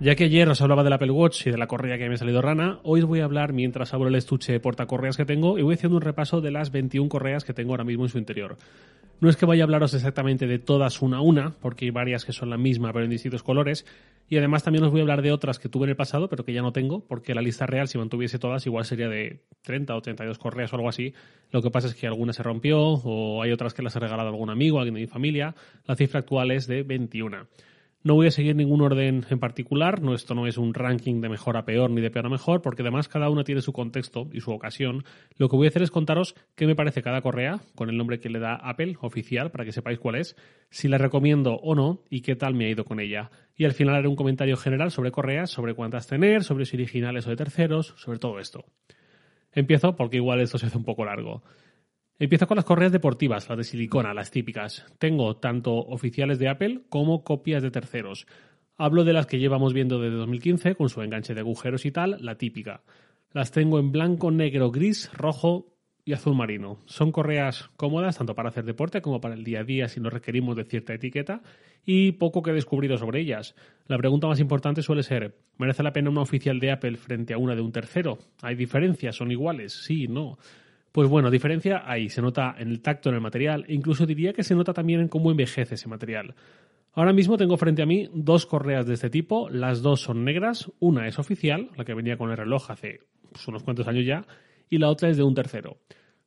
Ya que ayer os hablaba del Apple Watch y de la correa que me ha salido rana, hoy os voy a hablar mientras abro el estuche de portacorreas que tengo y voy haciendo un repaso de las 21 correas que tengo ahora mismo en su interior. No es que vaya a hablaros exactamente de todas una a una, porque hay varias que son la misma pero en distintos colores, y además también os voy a hablar de otras que tuve en el pasado pero que ya no tengo, porque la lista real si mantuviese todas igual sería de 30 o 32 correas o algo así. Lo que pasa es que alguna se rompió o hay otras que las he regalado a algún amigo, alguien de mi familia. La cifra actual es de 21. No voy a seguir ningún orden en particular, esto no es un ranking de mejor a peor ni de peor a mejor, porque además cada una tiene su contexto y su ocasión. Lo que voy a hacer es contaros qué me parece cada correa, con el nombre que le da Apple oficial, para que sepáis cuál es, si la recomiendo o no y qué tal me ha ido con ella. Y al final haré un comentario general sobre correas, sobre cuántas tener, sobre si originales o de terceros, sobre todo esto. Empiezo porque igual esto se hace un poco largo. Empiezo con las correas deportivas, las de silicona, las típicas. Tengo tanto oficiales de Apple como copias de terceros. Hablo de las que llevamos viendo desde 2015, con su enganche de agujeros y tal, la típica. Las tengo en blanco, negro, gris, rojo y azul marino. Son correas cómodas tanto para hacer deporte como para el día a día si no requerimos de cierta etiqueta y poco que he descubrido sobre ellas. La pregunta más importante suele ser, ¿merece la pena una oficial de Apple frente a una de un tercero? ¿Hay diferencias? ¿Son iguales? Sí, no. Pues bueno, diferencia ahí, se nota en el tacto en el material e incluso diría que se nota también en cómo envejece ese material. Ahora mismo tengo frente a mí dos correas de este tipo, las dos son negras, una es oficial, la que venía con el reloj hace pues, unos cuantos años ya, y la otra es de un tercero.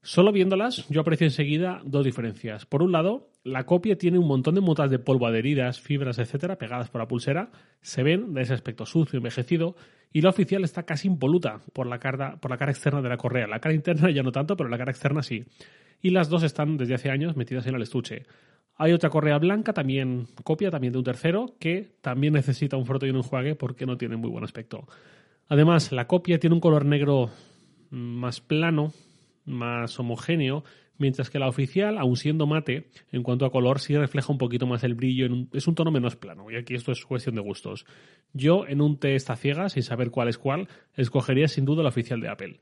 Solo viéndolas, yo aprecio enseguida dos diferencias. Por un lado, la copia tiene un montón de motas de polvo adheridas, fibras, etcétera, pegadas por la pulsera. Se ven de ese aspecto sucio, envejecido. Y la oficial está casi impoluta por la, cara, por la cara externa de la correa. La cara interna ya no tanto, pero la cara externa sí. Y las dos están desde hace años metidas en el estuche. Hay otra correa blanca, también copia, también de un tercero, que también necesita un froto y un enjuague porque no tiene muy buen aspecto. Además, la copia tiene un color negro más plano, más homogéneo, mientras que la oficial, aun siendo mate, en cuanto a color, sí refleja un poquito más el brillo, es un tono menos plano, y aquí esto es cuestión de gustos. Yo, en un test a ciega, sin saber cuál es cuál, escogería sin duda la oficial de Apple.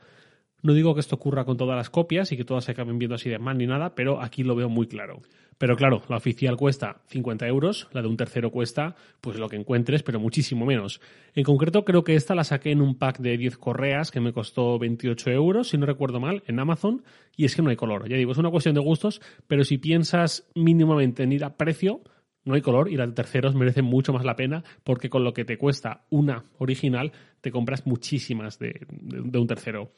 No digo que esto ocurra con todas las copias y que todas se acaben viendo así de mal ni nada, pero aquí lo veo muy claro. Pero claro, la oficial cuesta 50 euros, la de un tercero cuesta pues lo que encuentres, pero muchísimo menos. En concreto creo que esta la saqué en un pack de 10 correas que me costó 28 euros, si no recuerdo mal, en Amazon, y es que no hay color. Ya digo, es una cuestión de gustos, pero si piensas mínimamente en ir a precio, no hay color y las de terceros merecen mucho más la pena porque con lo que te cuesta una original te compras muchísimas de, de un tercero.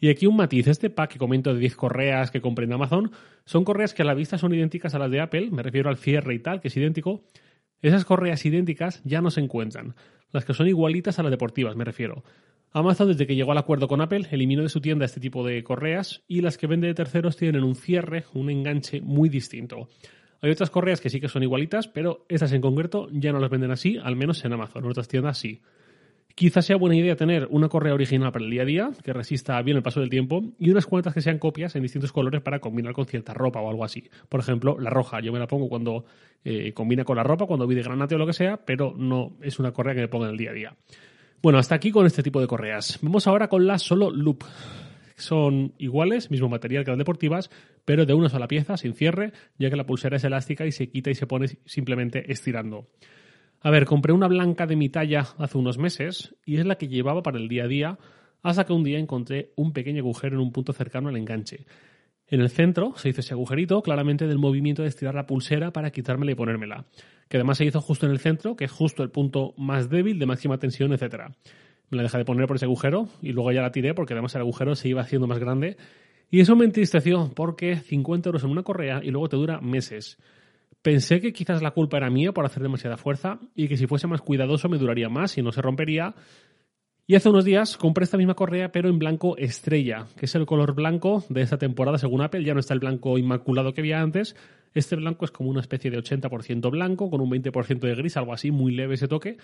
Y aquí un matiz, este pack que comento de 10 correas que compré en Amazon, son correas que a la vista son idénticas a las de Apple, me refiero al cierre y tal, que es idéntico. Esas correas idénticas ya no se encuentran. Las que son igualitas a las deportivas, me refiero. Amazon, desde que llegó al acuerdo con Apple, eliminó de su tienda este tipo de correas y las que vende de terceros tienen un cierre, un enganche muy distinto. Hay otras correas que sí que son igualitas, pero estas en concreto ya no las venden así, al menos en Amazon. En otras tiendas sí. Quizás sea buena idea tener una correa original para el día a día, que resista bien el paso del tiempo, y unas cuantas que sean copias en distintos colores para combinar con cierta ropa o algo así. Por ejemplo, la roja, yo me la pongo cuando eh, combina con la ropa, cuando voy de granate o lo que sea, pero no es una correa que me ponga en el día a día. Bueno, hasta aquí con este tipo de correas. Vamos ahora con las solo loop. Son iguales, mismo material que las deportivas, pero de una sola pieza, sin cierre, ya que la pulsera es elástica y se quita y se pone simplemente estirando. A ver, compré una blanca de mi talla hace unos meses y es la que llevaba para el día a día hasta que un día encontré un pequeño agujero en un punto cercano al enganche. En el centro se hizo ese agujerito claramente del movimiento de estirar la pulsera para quitármela y ponérmela, que además se hizo justo en el centro, que es justo el punto más débil de máxima tensión, etc. Me la dejé de poner por ese agujero y luego ya la tiré porque además el agujero se iba haciendo más grande y eso me entristeció porque 50 euros en una correa y luego te dura meses. Pensé que quizás la culpa era mía por hacer demasiada fuerza y que si fuese más cuidadoso me duraría más y no se rompería. Y hace unos días compré esta misma correa pero en blanco estrella, que es el color blanco de esta temporada según Apple. Ya no está el blanco inmaculado que había antes. Este blanco es como una especie de 80% blanco con un 20% de gris, algo así, muy leve ese toque.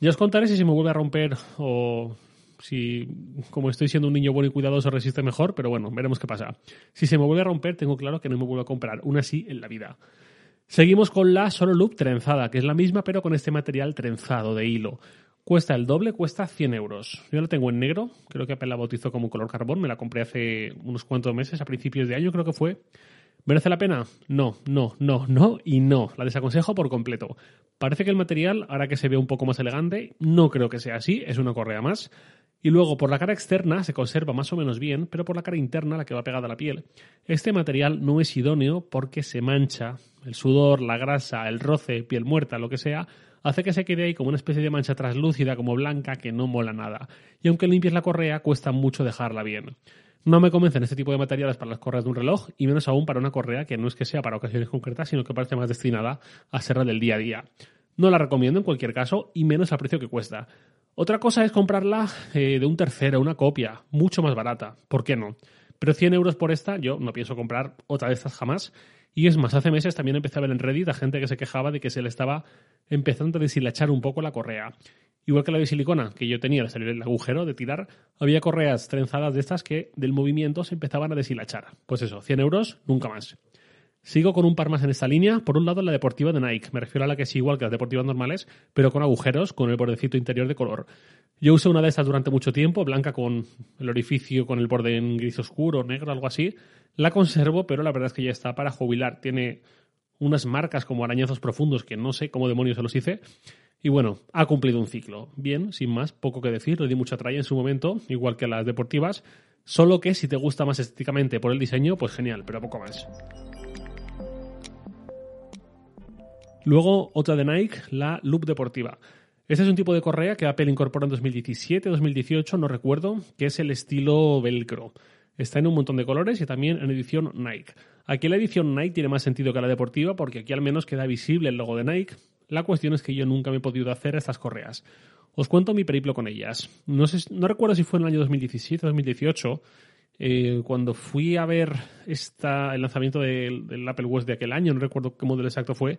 Ya os contaré si se me vuelve a romper o si, como estoy siendo un niño bueno y cuidadoso, resiste mejor, pero bueno, veremos qué pasa. Si se me vuelve a romper, tengo claro que no me vuelvo a comprar una así en la vida. Seguimos con la Solo Loop trenzada, que es la misma pero con este material trenzado de hilo. Cuesta el doble, cuesta 100 euros. Yo la tengo en negro, creo que Apple la bautizó como color carbón, me la compré hace unos cuantos meses, a principios de año creo que fue. ¿Merece la pena? No, no, no, no y no. La desaconsejo por completo. Parece que el material hará que se vea un poco más elegante. No creo que sea así, es una correa más. Y luego, por la cara externa se conserva más o menos bien, pero por la cara interna, la que va pegada a la piel, este material no es idóneo porque se mancha. El sudor, la grasa, el roce, piel muerta, lo que sea, hace que se quede ahí como una especie de mancha translúcida, como blanca, que no mola nada. Y aunque limpies la correa, cuesta mucho dejarla bien. No me convencen este tipo de materiales para las correas de un reloj y menos aún para una correa que no es que sea para ocasiones concretas, sino que parece más destinada a ser del día a día. No la recomiendo en cualquier caso y menos al precio que cuesta. Otra cosa es comprarla eh, de un tercero, una copia, mucho más barata. ¿Por qué no? Pero 100 euros por esta, yo no pienso comprar otra de estas jamás. Y es más, hace meses también empecé a ver en Reddit a gente que se quejaba de que se le estaba empezando a deshilachar un poco la correa. Igual que la de silicona que yo tenía al salir el agujero de tirar, había correas trenzadas de estas que del movimiento se empezaban a deshilachar. Pues eso, 100 euros, nunca más. Sigo con un par más en esta línea. Por un lado, la deportiva de Nike. Me refiero a la que es igual que las deportivas normales, pero con agujeros, con el bordecito interior de color. Yo usé una de estas durante mucho tiempo, blanca con el orificio, con el borde en gris oscuro, negro, algo así. La conservo, pero la verdad es que ya está para jubilar. Tiene unas marcas como arañazos profundos que no sé cómo demonios se los hice. Y bueno, ha cumplido un ciclo. Bien, sin más, poco que decir, le di mucha tralla en su momento, igual que las deportivas, solo que si te gusta más estéticamente por el diseño, pues genial, pero poco más. Luego otra de Nike, la Loop Deportiva. Este es un tipo de correa que Apple incorporó en 2017 2018, no recuerdo, que es el estilo velcro. Está en un montón de colores y también en edición Nike. Aquí la edición Nike tiene más sentido que la deportiva porque aquí al menos queda visible el logo de Nike, la cuestión es que yo nunca me he podido hacer estas correas. Os cuento mi periplo con ellas. No, recuerdo si fue en el año 2017 o 2018, eh, cuando fui a ver el lanzamiento del, Apple Watch de aquel año, no recuerdo qué modelo exacto fue,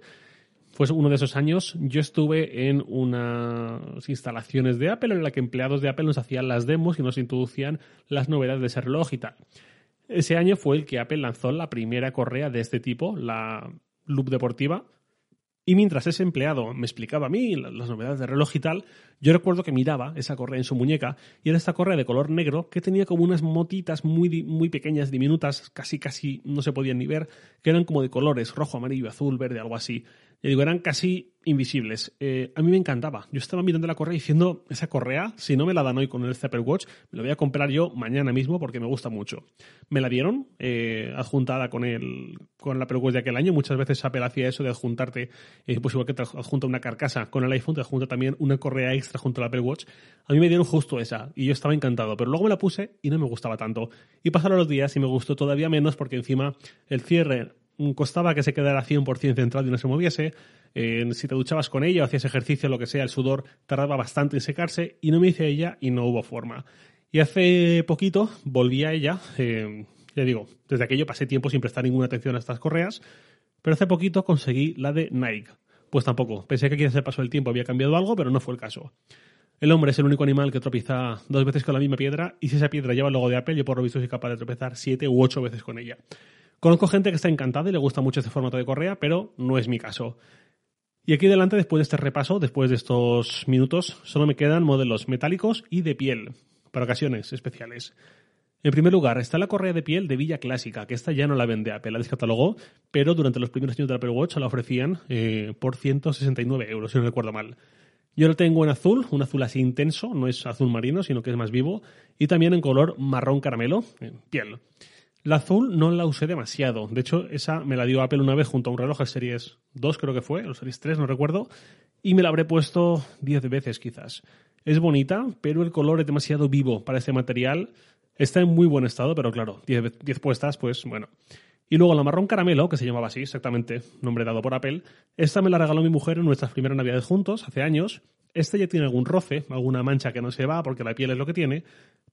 fue uno de esos años, yo estuve en unas instalaciones de Apple en la que empleados de Apple nos hacían las demos y nos introducían las novedades de ese reloj y tal. Ese año fue el que Apple lanzó la primera correa de este tipo, la Loop Deportiva, y mientras ese empleado me explicaba a mí las novedades de reloj y tal, yo recuerdo que miraba esa correa en su muñeca y era esta correa de color negro que tenía como unas motitas muy, muy pequeñas, diminutas, casi casi no se podían ni ver, que eran como de colores rojo, amarillo, azul, verde, algo así. Y digo, eran casi invisibles. Eh, a mí me encantaba. Yo estaba mirando la correa diciendo, esa correa, si no me la dan hoy con el Apple Watch, me lo voy a comprar yo mañana mismo porque me gusta mucho. Me la dieron eh, adjuntada con el, con el Apple Watch de aquel año. Muchas veces Apple hacía eso de adjuntarte, eh, pues igual que te adjunta una carcasa con el iPhone, te adjunta también una correa extra junto al Apple Watch. A mí me dieron justo esa y yo estaba encantado, pero luego me la puse y no me gustaba tanto. Y pasaron los días y me gustó todavía menos porque encima el cierre costaba que se quedara 100% centrado y no se moviese. si te duchabas con ella o hacías ejercicio, lo que sea, el sudor tardaba bastante en secarse y no me hice ella y no hubo forma. Y hace poquito volví a ella, eh, ya digo, desde aquello pasé tiempo sin prestar ninguna atención a estas correas, pero hace poquito conseguí la de Nike. Pues tampoco, pensé que aquí hace paso del tiempo había cambiado algo, pero no fue el caso. El hombre es el único animal que tropieza dos veces con la misma piedra y si esa piedra lleva el logo de Apple, yo por lo visto soy capaz de tropezar siete u ocho veces con ella. Conozco gente que está encantada y le gusta mucho este formato de correa, pero no es mi caso. Y aquí delante, después de este repaso, después de estos minutos, solo me quedan modelos metálicos y de piel, para ocasiones especiales. En primer lugar, está la correa de piel de Villa Clásica, que esta ya no la vende Apple, la descatalogó, pero durante los primeros años del Apple Watch la ofrecían eh, por 169 euros, si no recuerdo mal. Yo lo tengo en azul, un azul así intenso, no es azul marino, sino que es más vivo, y también en color marrón caramelo, piel. La azul no la usé demasiado. De hecho, esa me la dio Apple una vez junto a un reloj de Series 2, creo que fue, o Series 3, no recuerdo. Y me la habré puesto 10 veces quizás. Es bonita, pero el color es demasiado vivo para este material. Está en muy buen estado, pero claro, 10, 10 puestas, pues bueno. Y luego la marrón caramelo, que se llamaba así exactamente, nombre dado por Apple, esta me la regaló mi mujer en nuestras primeras navidades juntos, hace años. Esta ya tiene algún roce, alguna mancha que no se va porque la piel es lo que tiene,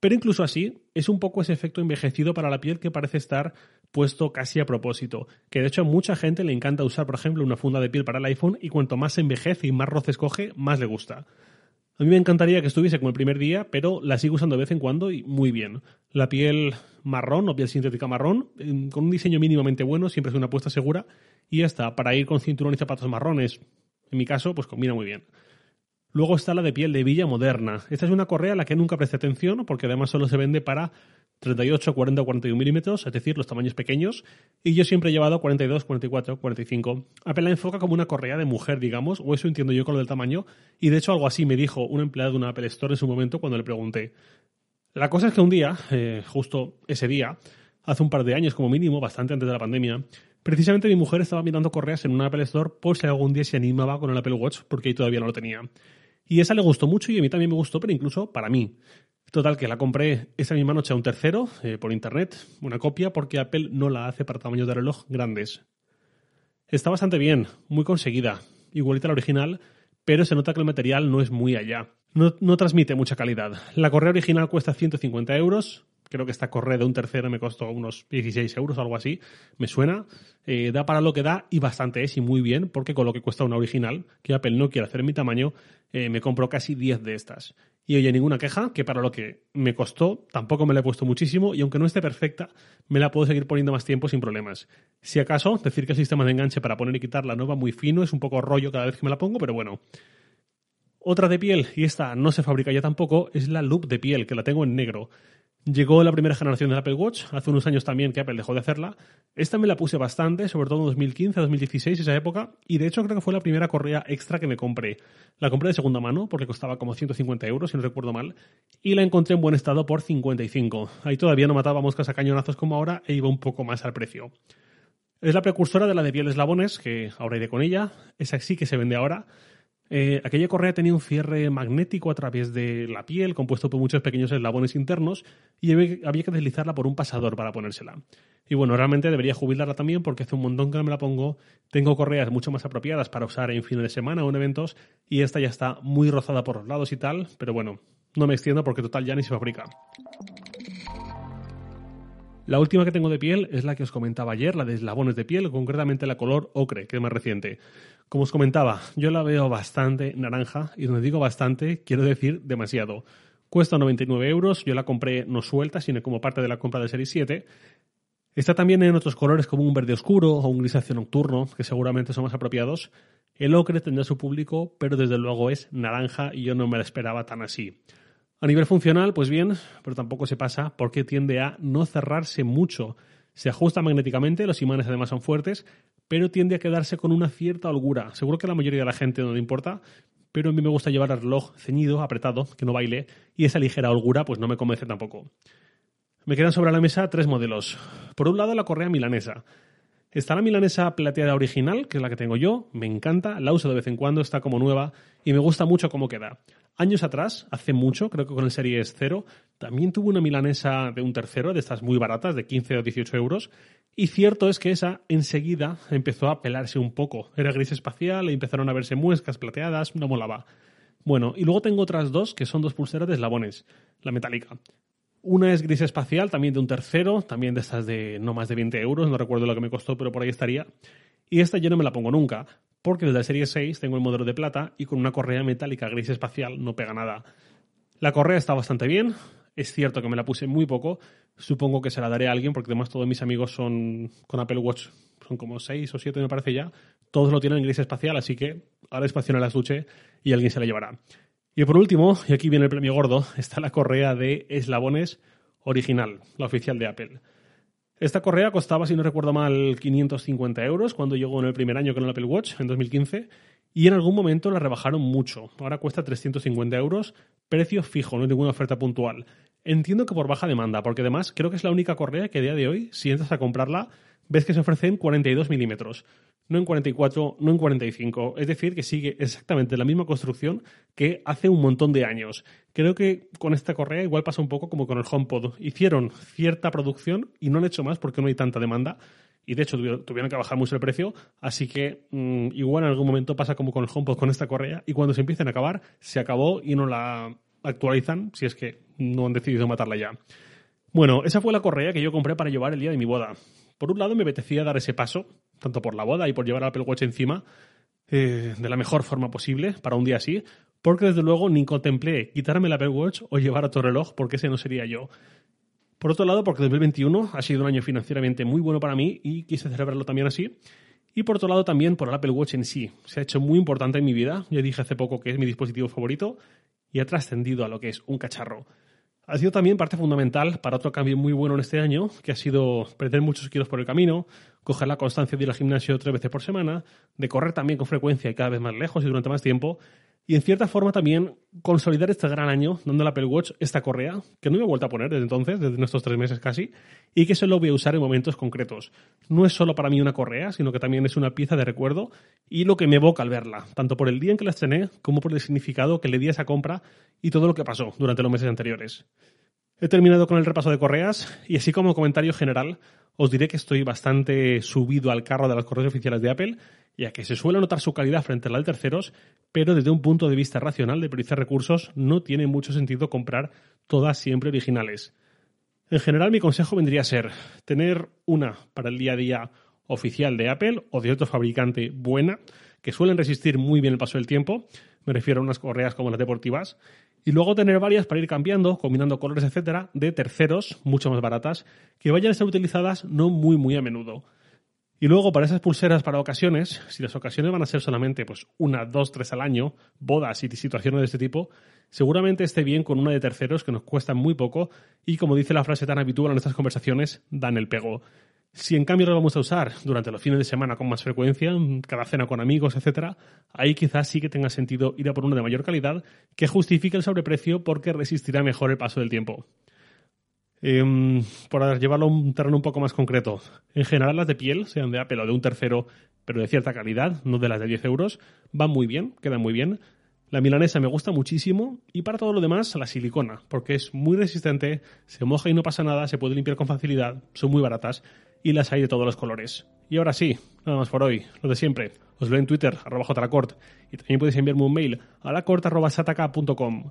pero incluso así es un poco ese efecto envejecido para la piel que parece estar puesto casi a propósito. Que de hecho a mucha gente le encanta usar, por ejemplo, una funda de piel para el iPhone y cuanto más envejece y más roces coge, más le gusta. A mí me encantaría que estuviese como el primer día, pero la sigo usando de vez en cuando y muy bien. La piel marrón o piel sintética marrón, con un diseño mínimamente bueno, siempre es una apuesta segura. Y ya está, para ir con cinturón y zapatos marrones, en mi caso, pues combina muy bien. Luego está la de piel de Villa Moderna. Esta es una correa a la que nunca presté atención porque además solo se vende para 38, 40 o 41 milímetros, es decir, los tamaños pequeños. Y yo siempre he llevado 42, 44, 45. Apple la enfoca como una correa de mujer, digamos, o eso entiendo yo con lo del tamaño. Y de hecho algo así me dijo un empleado de una Apple Store en su momento cuando le pregunté. La cosa es que un día, eh, justo ese día, hace un par de años como mínimo, bastante antes de la pandemia, Precisamente mi mujer estaba mirando correas en una Apple Store por si algún día se animaba con el Apple Watch, porque ahí todavía no lo tenía. Y esa le gustó mucho y a mí también me gustó, pero incluso para mí. Total, que la compré esa misma noche a un tercero eh, por internet, una copia, porque Apple no la hace para tamaños de reloj grandes. Está bastante bien, muy conseguida, igualita a la original, pero se nota que el material no es muy allá. No, no transmite mucha calidad. La correa original cuesta 150 euros, creo que esta correa de un tercero me costó unos 16 euros o algo así, me suena, eh, da para lo que da y bastante es y muy bien, porque con lo que cuesta una original, que Apple no quiere hacer en mi tamaño, eh, me compro casi 10 de estas. Y oye, ninguna queja, que para lo que me costó, tampoco me la he puesto muchísimo, y aunque no esté perfecta, me la puedo seguir poniendo más tiempo sin problemas. Si acaso, decir que el sistema de enganche para poner y quitarla no va muy fino, es un poco rollo cada vez que me la pongo, pero bueno. Otra de piel, y esta no se fabrica ya tampoco, es la loop de piel, que la tengo en negro. Llegó la primera generación del Apple Watch, hace unos años también que Apple dejó de hacerla. Esta me la puse bastante, sobre todo en 2015, 2016, esa época, y de hecho creo que fue la primera correa extra que me compré. La compré de segunda mano porque costaba como 150 euros, si no recuerdo mal, y la encontré en buen estado por 55. Ahí todavía no mataba moscas a cañonazos como ahora e iba un poco más al precio. Es la precursora de la de piel eslabones, que ahora iré con ella. Esa sí que se vende ahora. Eh, aquella correa tenía un cierre magnético a través de la piel, compuesto por muchos pequeños eslabones internos, y había que deslizarla por un pasador para ponérsela. Y bueno, realmente debería jubilarla también porque hace un montón que no me la pongo. Tengo correas mucho más apropiadas para usar en fines de semana o en eventos, y esta ya está muy rozada por los lados y tal, pero bueno, no me extiendo porque total ya ni se fabrica. La última que tengo de piel es la que os comentaba ayer, la de eslabones de piel, concretamente la color ocre, que es más reciente. Como os comentaba, yo la veo bastante naranja, y donde digo bastante, quiero decir demasiado. Cuesta 99 euros, yo la compré no suelta, sino como parte de la compra de Serie 7. Está también en otros colores como un verde oscuro o un grisáceo nocturno, que seguramente son más apropiados. El ocre tendrá su público, pero desde luego es naranja y yo no me la esperaba tan así. A nivel funcional, pues bien, pero tampoco se pasa porque tiende a no cerrarse mucho. Se ajusta magnéticamente, los imanes además son fuertes, pero tiende a quedarse con una cierta holgura. Seguro que a la mayoría de la gente no le importa, pero a mí me gusta llevar el reloj ceñido, apretado, que no baile, y esa ligera holgura pues no me convence tampoco. Me quedan sobre la mesa tres modelos. Por un lado, la correa milanesa. Está la milanesa plateada original, que es la que tengo yo, me encanta, la uso de vez en cuando, está como nueva y me gusta mucho cómo queda. Años atrás, hace mucho, creo que con el Series 0, también tuve una milanesa de un tercero, de estas muy baratas, de 15 o 18 euros, y cierto es que esa enseguida empezó a pelarse un poco. Era gris espacial empezaron a verse muescas plateadas, no molaba. Bueno, y luego tengo otras dos que son dos pulseras de eslabones, la metálica. Una es gris espacial, también de un tercero, también de estas de no más de 20 euros, no recuerdo lo que me costó, pero por ahí estaría. Y esta yo no me la pongo nunca, porque desde la serie 6 tengo el modelo de plata y con una correa metálica gris espacial no pega nada. La correa está bastante bien, es cierto que me la puse muy poco, supongo que se la daré a alguien porque además todos mis amigos son con Apple Watch, son como 6 o 7 me parece ya, todos lo tienen en gris espacial, así que ahora espacio en la estuche y alguien se la llevará. Y por último, y aquí viene el premio gordo, está la correa de eslabones original, la oficial de Apple. Esta correa costaba, si no recuerdo mal, 550 euros cuando llegó en el primer año con el Apple Watch, en 2015, y en algún momento la rebajaron mucho. Ahora cuesta 350 euros, precio fijo, no hay ninguna oferta puntual. Entiendo que por baja demanda, porque además creo que es la única correa que a día de hoy, si entras a comprarla, ves que se ofrecen 42 milímetros no en 44, no en 45. Es decir, que sigue exactamente la misma construcción que hace un montón de años. Creo que con esta correa igual pasa un poco como con el HomePod. Hicieron cierta producción y no han hecho más porque no hay tanta demanda. Y de hecho tuvieron, que bajar mucho el precio. Así que mm, igual en algún momento pasa como con el HomePod con esta correa. Y cuando se empiecen a acabar, se acabó y no la actualizan si es que no han decidido matarla ya. Bueno, esa fue la correa que yo compré para llevar el día de mi boda. Por un lado, me apetecía dar ese paso, tanto por la boda y por llevar el Apple Watch encima, eh, de la mejor forma posible para un día así, porque desde luego ni contemplé quitarme el Apple Watch o llevar otro reloj, porque ese no sería yo. Por otro lado, porque 2021 ha sido un año financieramente muy bueno para mí y quise celebrarlo también así. Y por otro lado también por el Apple Watch en sí. Se ha hecho muy importante en mi vida. Ya dije hace poco que es mi dispositivo favorito y ha trascendido a lo que es un cacharro. Ha sido también parte fundamental para otro cambio muy bueno en este año, que ha sido perder muchos kilos por el camino, coger la constancia de ir al gimnasio tres veces por semana, de correr también con frecuencia y cada vez más lejos y durante más tiempo, y en cierta forma también consolidar este gran año dando al Apple Watch esta correa, que no me he vuelto a poner desde entonces, desde nuestros tres meses casi, y que solo voy a usar en momentos concretos. No es solo para mí una correa, sino que también es una pieza de recuerdo y lo que me evoca al verla, tanto por el día en que la estrené como por el significado que le di a esa compra y todo lo que pasó durante los meses anteriores. He terminado con el repaso de correas y así como comentario general os diré que estoy bastante subido al carro de las correas oficiales de Apple, ya que se suele notar su calidad frente a la de terceros, pero desde un punto de vista racional de priorizar recursos no tiene mucho sentido comprar todas siempre originales. En general mi consejo vendría a ser tener una para el día a día oficial de Apple o de otro fabricante buena, que suelen resistir muy bien el paso del tiempo, me refiero a unas correas como las deportivas, y luego tener varias para ir cambiando, combinando colores, etcétera, de terceros, mucho más baratas, que vayan a ser utilizadas no muy, muy a menudo. Y luego para esas pulseras para ocasiones, si las ocasiones van a ser solamente pues una, dos, tres al año, bodas y situaciones de este tipo, seguramente esté bien con una de terceros que nos cuesta muy poco y como dice la frase tan habitual en estas conversaciones, dan el pego. Si en cambio lo vamos a usar durante los fines de semana con más frecuencia, cada cena con amigos, etcétera, ahí quizás sí que tenga sentido ir a por uno de mayor calidad que justifique el sobreprecio porque resistirá mejor el paso del tiempo. Eh, por llevarlo a un terreno un poco más concreto, en general las de piel, sean de Apple o de un tercero, pero de cierta calidad, no de las de 10 euros, van muy bien, quedan muy bien. La milanesa me gusta muchísimo y para todo lo demás la silicona, porque es muy resistente, se moja y no pasa nada, se puede limpiar con facilidad, son muy baratas y las hay de todos los colores. Y ahora sí, nada más por hoy, lo de siempre. Os veo en Twitter, arroba jracort, y también podéis enviarme un mail a lacort.sataka.com.